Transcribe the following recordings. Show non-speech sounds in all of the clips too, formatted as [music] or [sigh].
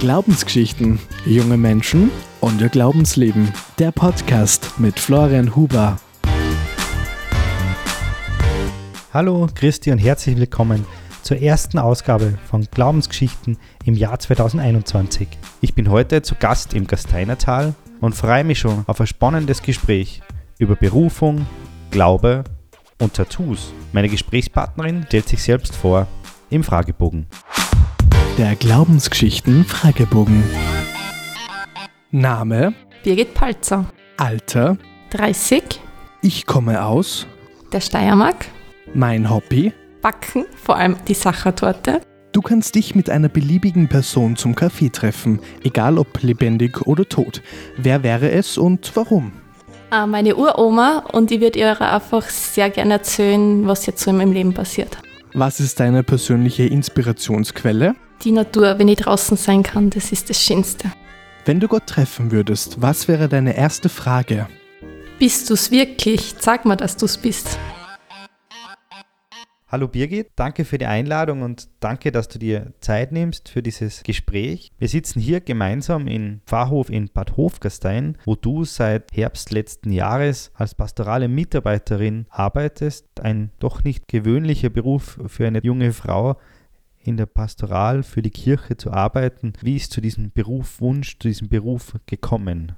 Glaubensgeschichten, junge Menschen und ihr Glaubensleben. Der Podcast mit Florian Huber. Hallo, Christi und herzlich willkommen zur ersten Ausgabe von Glaubensgeschichten im Jahr 2021. Ich bin heute zu Gast im Gasteinertal und freue mich schon auf ein spannendes Gespräch über Berufung, Glaube und Tattoos. Meine Gesprächspartnerin stellt sich selbst vor im Fragebogen. Der Glaubensgeschichten Fragebogen. Name, Birgit Palzer, Alter, 30, ich komme aus, der Steiermark, mein Hobby. Backen, vor allem die Sachertorte, Du kannst dich mit einer beliebigen Person zum Kaffee treffen, egal ob lebendig oder tot. Wer wäre es und warum? äh, meine Uroma und ich würde ihr einfach sehr gerne erzählen, was jetzt so in meinem Leben passiert. Was ist deine persönliche Inspirationsquelle? Die Natur, wenn ich draußen sein kann, das ist das Schönste. Wenn du Gott treffen würdest, was wäre deine erste Frage? Bist du's wirklich? Sag mal, dass du's bist. Hallo Birgit, danke für die Einladung und danke, dass du dir Zeit nimmst für dieses Gespräch. Wir sitzen hier gemeinsam im Pfarrhof in Bad Hofgastein, wo du seit Herbst letzten Jahres als pastorale Mitarbeiterin arbeitest. Ein doch nicht gewöhnlicher Beruf für eine junge Frau in der Pastoral für die Kirche zu arbeiten. Wie ist zu diesem Berufwunsch, zu diesem Beruf gekommen?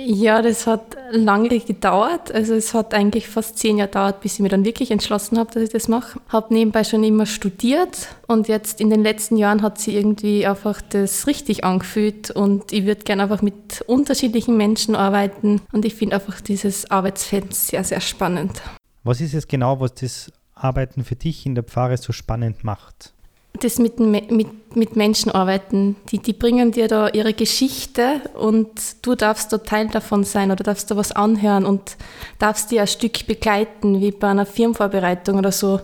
Ja, das hat lange gedauert. Also es hat eigentlich fast zehn Jahre gedauert, bis ich mir dann wirklich entschlossen habe, dass ich das mache. Habe nebenbei schon immer studiert und jetzt in den letzten Jahren hat sie irgendwie einfach das richtig angefühlt und ich würde gerne einfach mit unterschiedlichen Menschen arbeiten und ich finde einfach dieses Arbeitsfeld sehr, sehr spannend. Was ist es genau, was das Arbeiten für dich in der Pfarre so spannend macht? Das mit, mit, mit Menschen arbeiten. Die, die bringen dir da ihre Geschichte und du darfst da Teil davon sein oder darfst da was anhören und darfst die ein Stück begleiten, wie bei einer Firmenvorbereitung oder so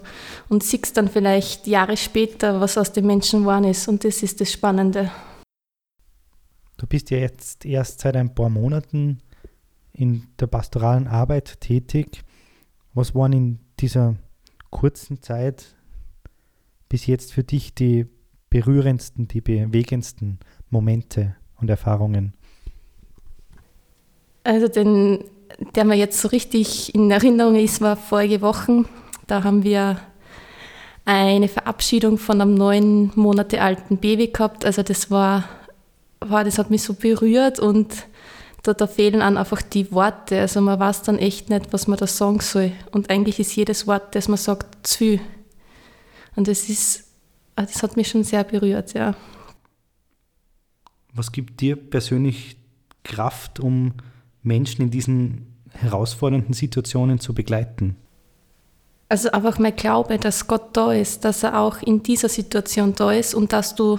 und siehst dann vielleicht Jahre später, was aus den Menschen geworden ist und das ist das Spannende. Du bist ja jetzt erst seit ein paar Monaten in der pastoralen Arbeit tätig. Was waren in dieser kurzen Zeit bis jetzt für dich die berührendsten, die bewegendsten Momente und Erfahrungen? Also den, der mir jetzt so richtig in Erinnerung ist, war vorige Wochen. Da haben wir eine Verabschiedung von einem neun Monate alten Baby gehabt. Also das war, war das hat mich so berührt und da, da fehlen an einfach die Worte. Also man weiß dann echt nicht, was man da sagen soll. Und eigentlich ist jedes Wort, das man sagt, zu viel. Und das ist, das hat mich schon sehr berührt, ja. Was gibt dir persönlich Kraft, um Menschen in diesen herausfordernden Situationen zu begleiten? Also einfach mein Glaube, dass Gott da ist, dass er auch in dieser Situation da ist und dass du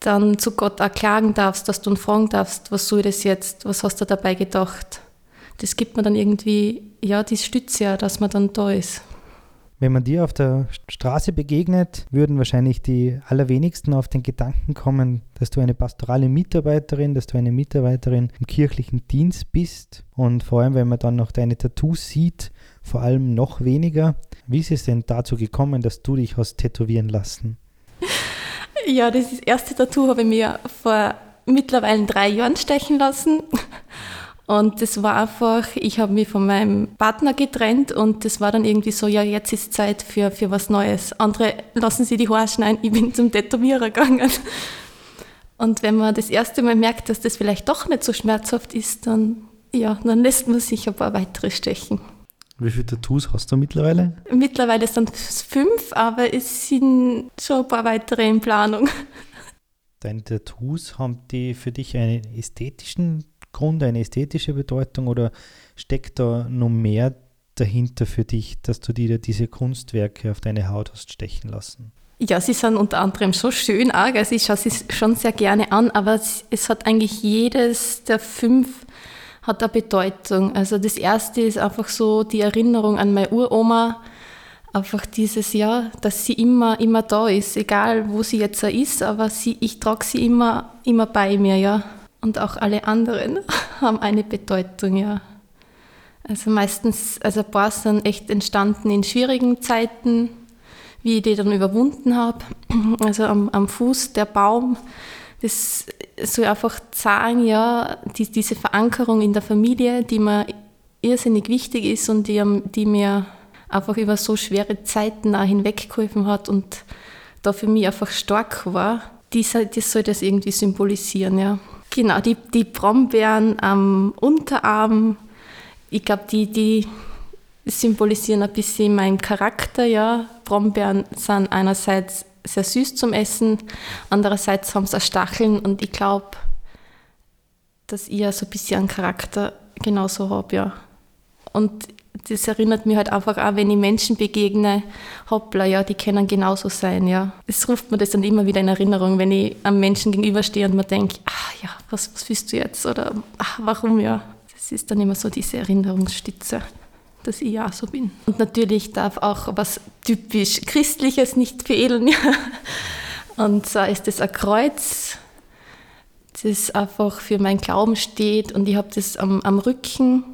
dann zu Gott auch klagen darfst, dass du ihn fragen darfst, was soll das jetzt, was hast du dabei gedacht? Das gibt mir dann irgendwie, ja, die Stütze, ja, dass man dann da ist. Wenn man dir auf der Straße begegnet, würden wahrscheinlich die allerwenigsten auf den Gedanken kommen, dass du eine pastorale Mitarbeiterin, dass du eine Mitarbeiterin im kirchlichen Dienst bist. Und vor allem, wenn man dann noch deine Tattoos sieht, vor allem noch weniger. Wie ist es denn dazu gekommen, dass du dich hast tätowieren lassen? [laughs] Ja, das erste Tattoo habe ich mir vor mittlerweile drei Jahren stechen lassen. Und das war einfach, ich habe mich von meinem Partner getrennt und das war dann irgendwie so, ja, jetzt ist Zeit für, für was Neues. Andere lassen sich die Haare schneiden, ich bin zum Tätowierer gegangen. Und wenn man das erste Mal merkt, dass das vielleicht doch nicht so schmerzhaft ist, dann, ja, dann lässt man sich ein paar weitere stechen. Wie viele Tattoos hast du mittlerweile? Mittlerweile sind es fünf, aber es sind schon ein paar weitere in Planung. Deine Tattoos, haben die für dich einen ästhetischen Grund, eine ästhetische Bedeutung oder steckt da noch mehr dahinter für dich, dass du dir diese Kunstwerke auf deine Haut hast stechen lassen? Ja, sie sind unter anderem so schön arg, also ich schaue sie schon sehr gerne an, aber es, hat eigentlich jedes der fünf hat eine Bedeutung. Also das erste ist einfach so die Erinnerung an meine Uroma, einfach dieses Jahr, dass sie immer, immer da ist, egal wo sie jetzt ist, aber sie, ich trage sie immer, immer bei mir, ja. Und auch alle anderen [laughs] haben eine Bedeutung, ja. Also meistens, also ein paar sind echt entstanden in schwierigen Zeiten, wie ich die dann überwunden habe. [clears throat] Also am, am Fuß der Baum, das soll einfach sagen, ja, die, diese Verankerung in der Familie, die mir irrsinnig wichtig ist und die, die mir einfach über so schwere Zeiten auch hinweggeholfen hat und da für mich einfach stark war, die, das soll das irgendwie symbolisieren, ja. Genau, die, die Brombeeren am Unterarm, ich glaube, die, die symbolisieren ein bisschen meinen Charakter, ja. Brombeeren sind einerseits sehr süß zum Essen, andererseits haben sie Stacheln und ich glaube, dass ich ja so ein bisschen einen Charakter genauso habe, ja. Und das erinnert mich halt einfach auch, wenn ich Menschen begegne, hoppla, ja, die können genauso sein, ja. Es ruft mir das dann immer wieder in Erinnerung, wenn ich einem Menschen gegenüberstehe und mir denke, ah ja, was, was willst du jetzt? Oder ach, warum ja? Das ist dann immer so diese Erinnerungsstütze, dass ich ja so bin. Und natürlich darf auch was typisch Christliches nicht fehlen. [laughs] Und zwar ist das ein Kreuz, das einfach für meinen Glauben steht und ich habe das am, am Rücken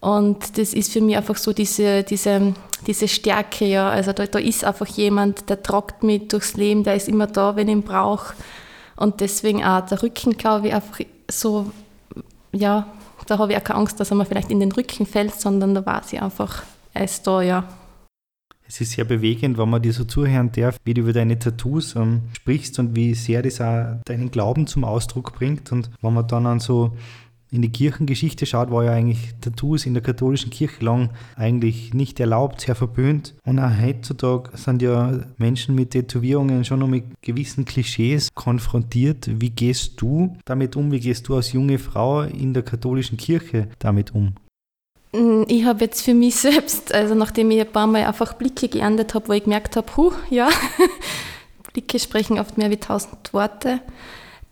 und das ist für mich einfach so diese, diese, diese Stärke, ja. Also da, da ist einfach jemand, der tragt mich durchs Leben, der ist immer da, wenn ich ihn brauche. Und deswegen auch der Rücken, glaube ich, einfach so, ja, da habe ich auch keine Angst, dass er mir vielleicht in den Rücken fällt, sondern da weiß ich einfach, er ist da, ja. Es ist sehr bewegend, wenn man dir so zuhören darf, wie du über deine Tattoos ähm, sprichst und wie sehr das auch deinen Glauben zum Ausdruck bringt. Und wenn man dann an so in die Kirchengeschichte schaut, war ja eigentlich Tattoos in der katholischen Kirche lang eigentlich nicht erlaubt, sehr verböhnt. Und auch heutzutage sind ja Menschen mit Tätowierungen schon noch mit gewissen Klischees konfrontiert. Wie gehst du damit um? Wie gehst du als junge Frau in der katholischen Kirche damit um? Mm, ich habe jetzt für mich [laughs] selbst, also nachdem ich ein paar Mal einfach Blicke geerntet habe, wo ich gemerkt habe, huh, ja, [laughs] Blicke sprechen oft mehr wie tausend Worte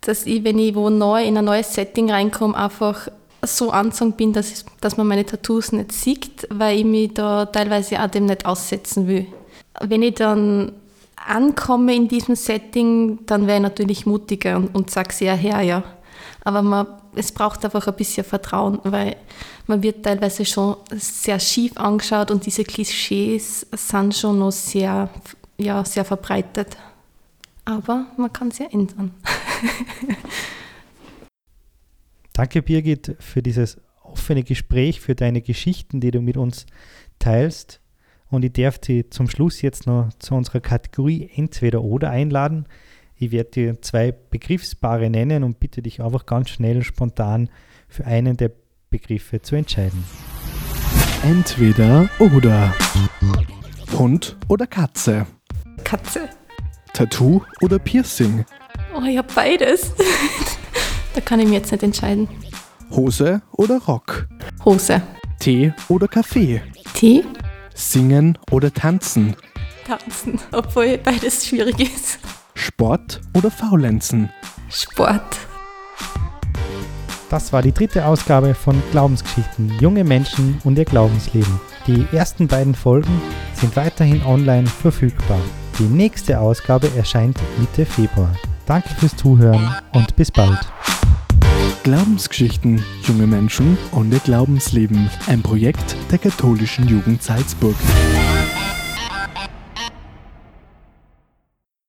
dass ich, wenn ich wo neu in ein neues Setting reinkomme, einfach so anzogen bin, dass, ich, dass man meine Tattoos nicht sieht, weil ich mich da teilweise auch dem nicht aussetzen will. Wenn ich dann ankomme in diesem Setting, dann wäre ich natürlich mutiger und, und sage sehr her, ja. Aber man, es braucht einfach ein bisschen Vertrauen, weil man wird teilweise schon sehr schief angeschaut und diese Klischees sind schon noch sehr, ja, sehr verbreitet. Aber man kann es ja ändern. [laughs] [laughs] Danke, Birgit, für dieses offene Gespräch, für deine Geschichten, die du mit uns teilst. Und ich darf dich zum Schluss jetzt noch zu unserer Kategorie Entweder oder einladen. Ich werde dir zwei Begriffspaare nennen und bitte dich einfach ganz schnell, spontan für einen der Begriffe zu entscheiden. Entweder oder. Hund oder Katze? Katze. Tattoo oder Piercing? Oh, ich habe beides. [laughs] da kann ich mir jetzt nicht entscheiden. Hose oder Rock? Hose. Tee oder Kaffee? Tee. Singen oder tanzen? Tanzen, obwohl beides schwierig ist. Sport oder Faulenzen? Sport. Das war die dritte Ausgabe von Glaubensgeschichten, junge Menschen und ihr Glaubensleben. Die ersten beiden Folgen sind weiterhin online verfügbar. Die nächste Ausgabe erscheint Mitte Februar. Danke fürs Zuhören und bis bald. Glaubensgeschichten, junge Menschen und ihr Glaubensleben. Ein Projekt der katholischen Jugend Salzburg.